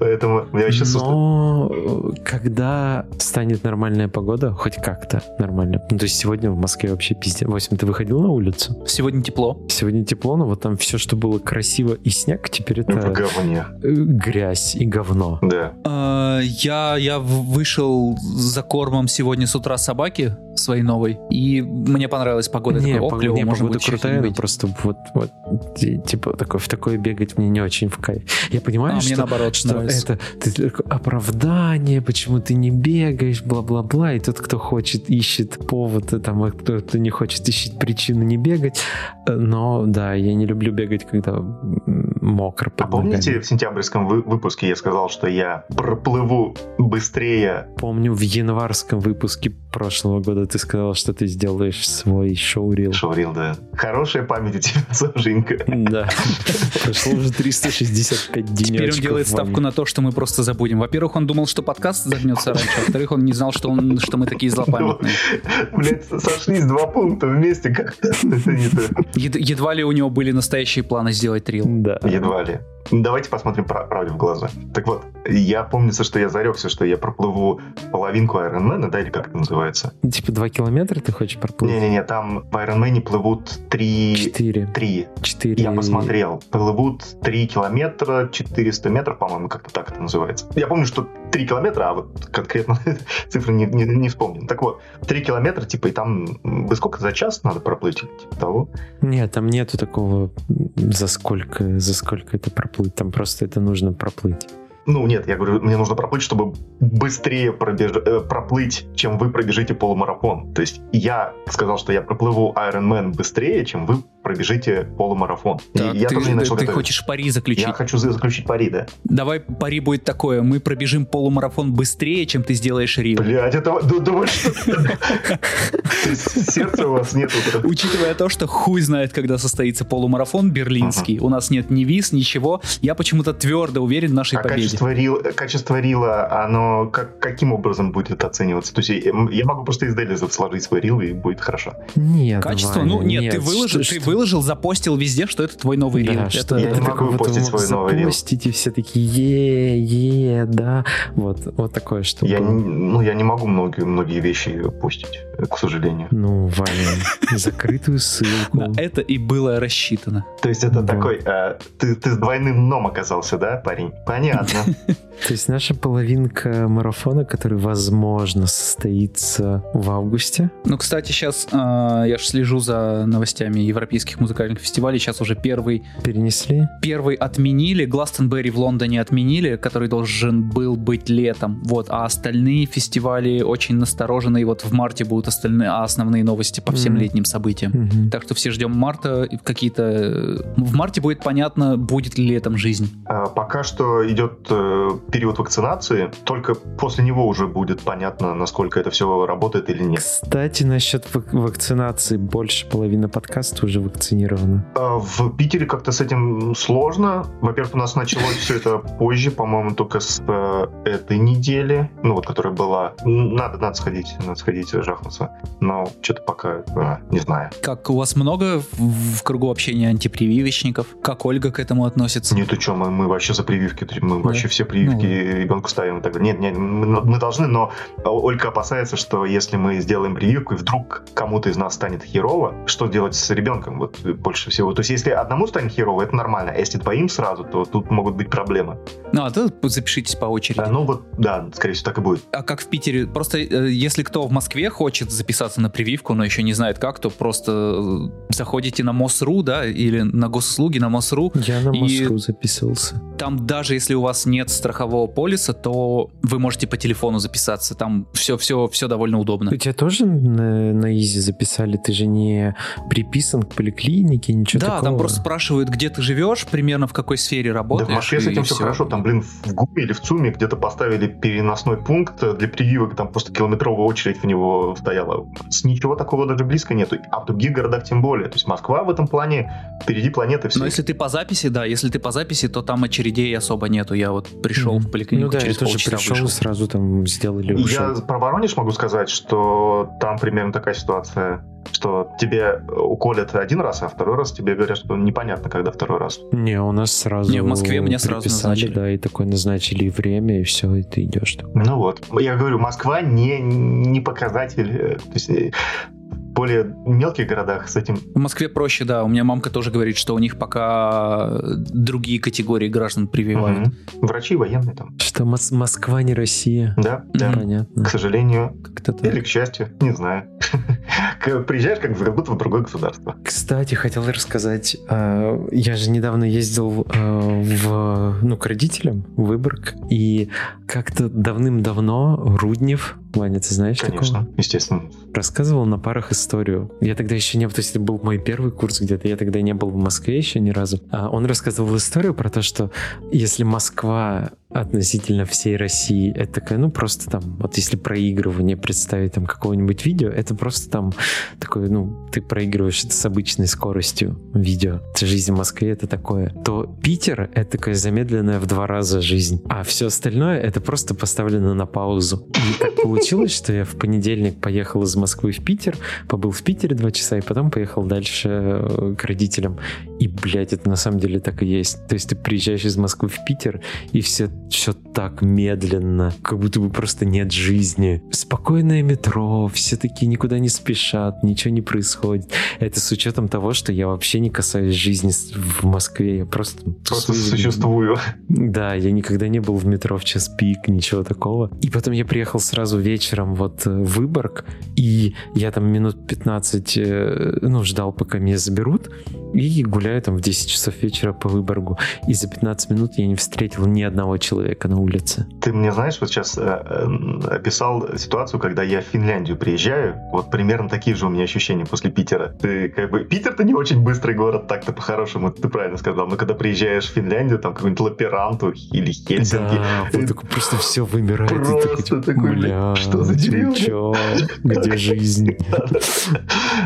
Я вообще Но э, когда станет нормальная погода, хоть как-то нормально. Ну, то есть сегодня в Москве вообще пиздец. 8 ты выходил на улицу? Сегодня тепло. Сегодня тепло, но вот там все, что было красиво и снег, теперь в это говне. э, грязь и говно. Да. А, Я, я вышел за кормом сегодня с утра собаки своей новой. И мне понравилась погода. Не, такой, О, клево, не, можно погода чуть крутая, но быть. просто вот, вот ти- типа такой, в такое бегать мне не очень в кайф. Я понимаю, А, мне что, наоборот что нравится. это ты оправдание, почему ты не бегаешь, бла-бла-бла, и тот, кто хочет, ищет повод, там, а кто, кто не хочет, ищет причину не бегать. Э, Но, да, я не люблю бегать, когда мокро А помните, ногами. в сентябрьском вы- выпуске я сказал, что я проплыву быстрее Помню, в январском выпуске прошлого года ты сказал, что ты сделаешь свой шоурил. Шаурил, да. Хорошая память у тебя, Сашенька. Да. Прошло уже 365 денечков. Теперь он делает ставку на то, что мы просто забудем. Во-первых, он думал, что подкаст загнется раньше, а во-вторых, он не знал, что, он, что мы такие злопамятные. Блять, сошлись два пункта вместе как-то. Едва ли у него были настоящие планы сделать трил. Да. Едва ли. Давайте посмотрим пра- правде в глаза. Так вот, я помнится, что я зарекся, что я проплыву половинку Ironman, да, или как это называется? Типа 2 километра ты хочешь проплыть? Не-не-не, там в Ironman плывут три... 4. Три. 4. Я посмотрел. Плывут 3 километра, 400 метров, по-моему, как-то так это называется. Я помню, что 3 километра, а вот конкретно цифры не, не, не вспомню. Так вот, 3 километра, типа, и там... Вы сколько за час надо проплыть? Типа того? Нет, там нету такого, за сколько, за сколько это проплыть. Там просто это нужно проплыть. Ну, нет, я говорю, мне нужно проплыть, чтобы быстрее пробеж- э, проплыть, чем вы пробежите полумарафон. То есть я сказал, что я проплыву Ironman быстрее, чем вы пробежите полумарафон. И Так, я ты, тоже не начал ты готовиться. хочешь пари заключить? Я хочу за- заключить пари, да. Давай пари будет такое. Мы пробежим полумарафон быстрее, чем ты сделаешь рил. Блядь, это... Есть Сердца у вас нету. Учитывая то, что хуй знает, когда состоится полумарафон берлинский, у нас нет ни виз, ничего, я почему-то твердо уверен в нашей победе. Качество, рил, качество рила, оно как, каким образом будет оцениваться? То есть я, я могу просто из Делизов сложить свой рил, и будет хорошо. Нет, Качество? Ваня, ну нет, ты выложил, что- ты что- выложил, запостил везде, что это твой новый Да, рил. что Это- Я не могу выпустить вы свой новый рил. запостите, все такие, е, е, да. Вот, вот такое, что Я, не- ну, я не могу многие, многие вещи пустить, к сожалению. Ну, Ваня, закрытую ссылку. На это и было рассчитано. То есть это такой, э, ты, ты с двойным дном оказался, да, парень? Понятно. То есть наша половинка марафона, который, возможно, состоится в августе. Ну, кстати, сейчас я же слежу за новостями европейских музыкальных фестивалей. Сейчас уже первый, Перенесли? первый отменили. Гластенберри в Лондоне отменили, который должен был быть летом. Вот, а остальные фестивали очень настороженные. Вот в марте будут остальные, а основные новости по всем Мгм. летним событиям. Мгм. Так что все ждем марта. и Какие-то... э, В марте будет понятно, будет ли летом жизнь. А, Пока что идет э, период вакцинации, только после него уже будет понятно, насколько это все работает или нет. Кстати, насчет вак- вакцинации. Больше половины подкаста уже вакцинирована. А В Питере как-то с этим сложно. Во-первых, у нас началось все это позже, по-моему, только с э, этой недели, ну вот, которая была. Надо, надо сходить, надо сходить жахнуться. Но что-то пока а, не знаю. Как у вас много в, в кругу общения антипрививочников? Как Ольга к этому относится? Нет, ты что, мы, мы вообще за прививки, мы вообще все прививки Ну. ребенку ставим и так далее. Нет, нет, мы, мы должны, но Ольга опасается, что если мы сделаем прививку, и вдруг кому-то из нас станет херово, что делать с ребенком вот больше всего? То есть если одному станет херово, это нормально, а если двоим сразу, то тут могут быть проблемы. Ну, а то запишитесь по очереди. А, ну вот, да, скорее всего, так и будет. А как в Питере? Просто э, если кто в Москве хочет записаться на прививку, но еще не знает как, то просто э, заходите на МОСРУ, да, или на госуслуги на МОСРУ. Я на Москву записался. Там даже если у вас нет страхового полиса, то вы можете по телефону записаться. Там все, все, все довольно удобно. У тебя тоже на, на Изи записали? Ты же не приписан к поликлинике, ничего да, такого? там просто спрашивают, где ты живешь, примерно в какой сфере Да работаешь. в Москве с этим все всё. хорошо. Там, блин, в ГУМе или в ЦУМе где-то поставили переносной пункт для прививок, там просто километровая очередь в него стояла. С ничего такого даже близко нету. А в других городах тем более. То есть Москва в этом плане впереди планеты все. Но если ты по записи, да, если ты по записи, то там очередей особо нету. Я вот пришел Мгм. в поликлинику Ну да, через я тоже полчаса пришел, вышел. сразу там сделали И ушел. Я про Воронеж могу сказать, что там примерно такая ситуация, что тебе уколят один раз, а второй раз тебе говорят, что непонятно, когда второй раз. Не, у нас сразу Не, в Москве мне сразу назначили. да, и такое назначили и время, и все, и ты идешь. там. Ну вот. Я говорю, Москва не, не показатель. э, То есть, э, более мелких городах с этим... В Москве проще, да. У меня мамка тоже говорит, что у них пока другие категории граждан прививают. Угу. Врачи военные там. Что Мос- Москва не Россия. Да, да. Понятно. К сожалению, Как-то так. или к счастью, не знаю. Приезжаешь как будто в другое государство. Кстати, хотел рассказать, а, я же недавно ездил а, в, ну, к родителям в Выборг, и как-то давным-давно Руднев, Ваня, ты знаешь такого? Конечно, естественно. рассказывал на парах историю. Я тогда еще не... То есть это был мой первый курс где-то, я тогда не был в Москве еще ни разу. А он рассказывал историю про то, что если Москва относительно всей России, это такая, ну, просто там, вот если проигрывание представить там какого-нибудь видео, это просто там такое, ну, ты проигрываешь это с обычной скоростью видео. Жизнь в Москве это такое. То Питер — это такая замедленная в два раза жизнь, а все остальное — это просто поставлено на паузу. И так получилось, что я в понедельник поехал из Москвы в Питер, побыл в Питере два часа, и потом поехал дальше э, к родителям. И, блядь, это на самом деле так и есть. То есть ты приезжаешь из Москвы в Питер, и все, все так медленно, как будто бы просто нет жизни. Спокойное метро, все такие никуда не спешат, ничего не происходит. Это с учетом того, что я вообще не касаюсь жизни в Москве, я просто... Просто тусую. существую. Да, я никогда не был в метро в час пик, ничего такого. И потом я приехал сразу вечером вот э, в Выборг, и я там минут 15, э, ну, ждал, пока меня заберут, и гуляю там в 10 часов вечера по Выборгу. И за 15 минут я не встретил ни одного человека на улице. Ты мне знаешь, вот сейчас э, э, описал ситуацию, когда я в Финляндию приезжаю. Вот примерно такие же у меня ощущения после Питера. Ты как бы Питер-то не очень быстрый город, так-то по-хорошему, ты правильно сказал. Но когда приезжаешь в Финляндию, там какую-нибудь Лаперанту или Хельсинки, Да, вот такое просто все вымирает. и такой, Просто типа, такой, «Бля, что за деревня?» чё? Где жизнь?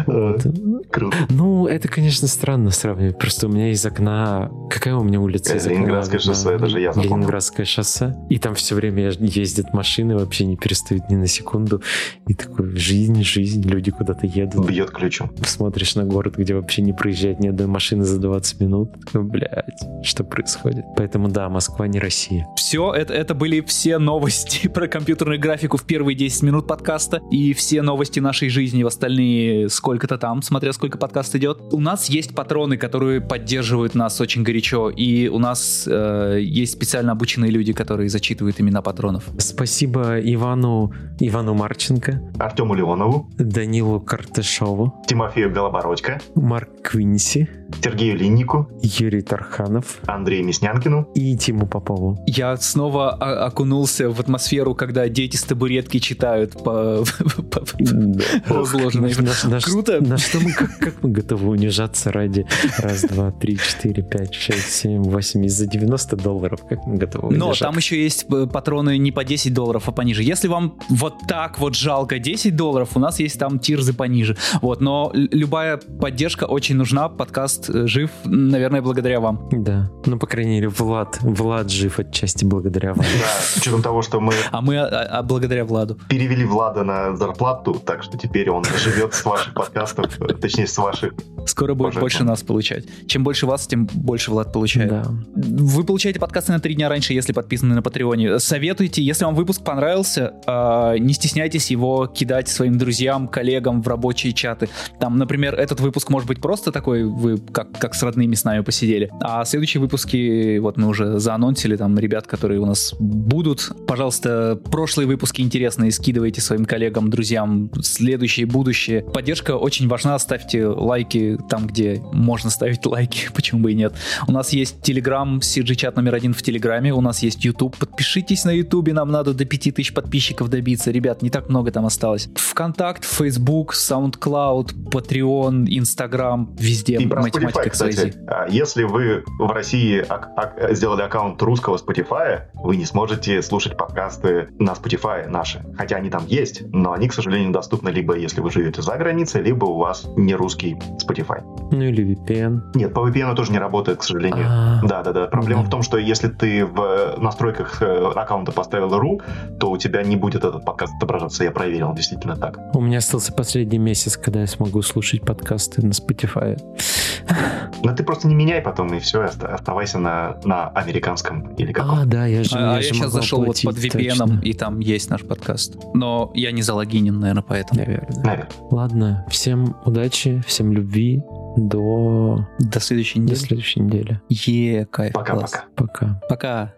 Вот. Круто. Ну, это, конечно, странно сравнивать. Просто у меня из окна... Какая у меня улица Э, из окна? Ленинградское видна? шоссе, это же я запомнил. Ленинградское шоссе. И там все время ездят машины, вообще не перестают ни на секунду. И такой, жизнь, жизнь, люди куда-то едут. Бьет ключом. Смотришь на город, где вообще не проезжает ни одной машины за 20 минут. Блять, что происходит? Поэтому да, Москва не Россия. Все, это, это были все новости про компьютерную графику в первые 10 минут подкаста и все новости нашей жизни в остальные сколько-то там, смотря сколько подкаст идет. У нас есть патроны, которые поддерживают нас очень горячо, и у нас э, есть специально обученные люди, которые зачитывают имена патронов. Спасибо Ивану, Ивану Марченко, Артему Леонову, Данилу Карташову, Тимофею Белобородько, Марк Квинси, Сергею Линнику, Юрий Тарханов. Андрею Мяснянкину. и Тиму Попову. Я снова окунулся в атмосферу, когда дети с табуретки читают по, по- на- Круто. На что мы, как, как мы готовы унижаться ради? Раз, два, три, четыре, пять, шесть, семь, восемь, из-за 90 долларов, как мы готовы Но унижаться? там еще есть э, патроны не по 10 долларов, а пониже. Если вам вот так вот жалко 10 долларов, у нас есть там тирзы пониже. Вот, но любая поддержка очень нужна. Подкаст э, жив, наверное, благодаря вам. Да, ну, по крайней мере, Влад, Влад жив отчасти благодаря вам. Да, с учетом того, что мы А мы а, а благодаря Владу. перевели Влада на зарплату, так что теперь он живет с ваших подкастов, э, точнее, с ваших. Скоро будет больше нас получать. Чем больше вас, тем больше Влад получает. Да. Вы получаете подкасты на три дня раньше, если подписаны на Патреоне. Советуйте, если вам выпуск понравился, э, не стесняйтесь его кидать своим друзьям, коллегам в рабочие чаты. Там, например, этот выпуск может быть просто такой, вы как, как с родными с нами посидели. А следующие выпуски, вот мы уже заанонсили, там, ребят, которые у нас будут. Пожалуйста, прошлые выпуски интересные скидывайте своим коллегам, друзьям, следующие, будущее. Поддержка очень важна, ставьте лайки там, где можно ставить лайки, почему бы и нет. У нас есть Telegram, CG-чат номер один в Телеграме, у нас есть YouTube. Подпишитесь на YouTube, нам надо до 5000 подписчиков добиться. Ребят, не так много там осталось. Вконтакт, Facebook, SoundCloud, Patreon, Instagram, везде И про математика Spotify, кстати. А, Если вы в России ак- ак- сделали аккаунт русского Spotify, вы не сможете слушать подкасты на Spotify наши. Хотя они там есть, но они, к сожалению, доступны либо если вы живете за границей, либо у вас не русский Spotify. Ну или VPN. Нет, по VPN тоже не работает, к сожалению. А, Да, да, да. Проблема Да. в том, что если ты в настройках э, аккаунта поставил RU, то у тебя не будет этот подкаст отображаться. Я проверил, действительно так. У меня остался последний месяц, когда я смогу слушать подкасты на Spotify. Но ты просто не меняй потом, и все, оставайся на, на американском или каком. А, да, я же А, я я же сейчас зашел вот под VPN, точно. и там есть наш подкаст. Но я не залогинен, наверное, поэтому. Наверное. Наверное. Ладно, всем удачи, всем любви. До, До следующей до недели. следующей недели. Е, кайф. Пока-пока. Пока. Пока.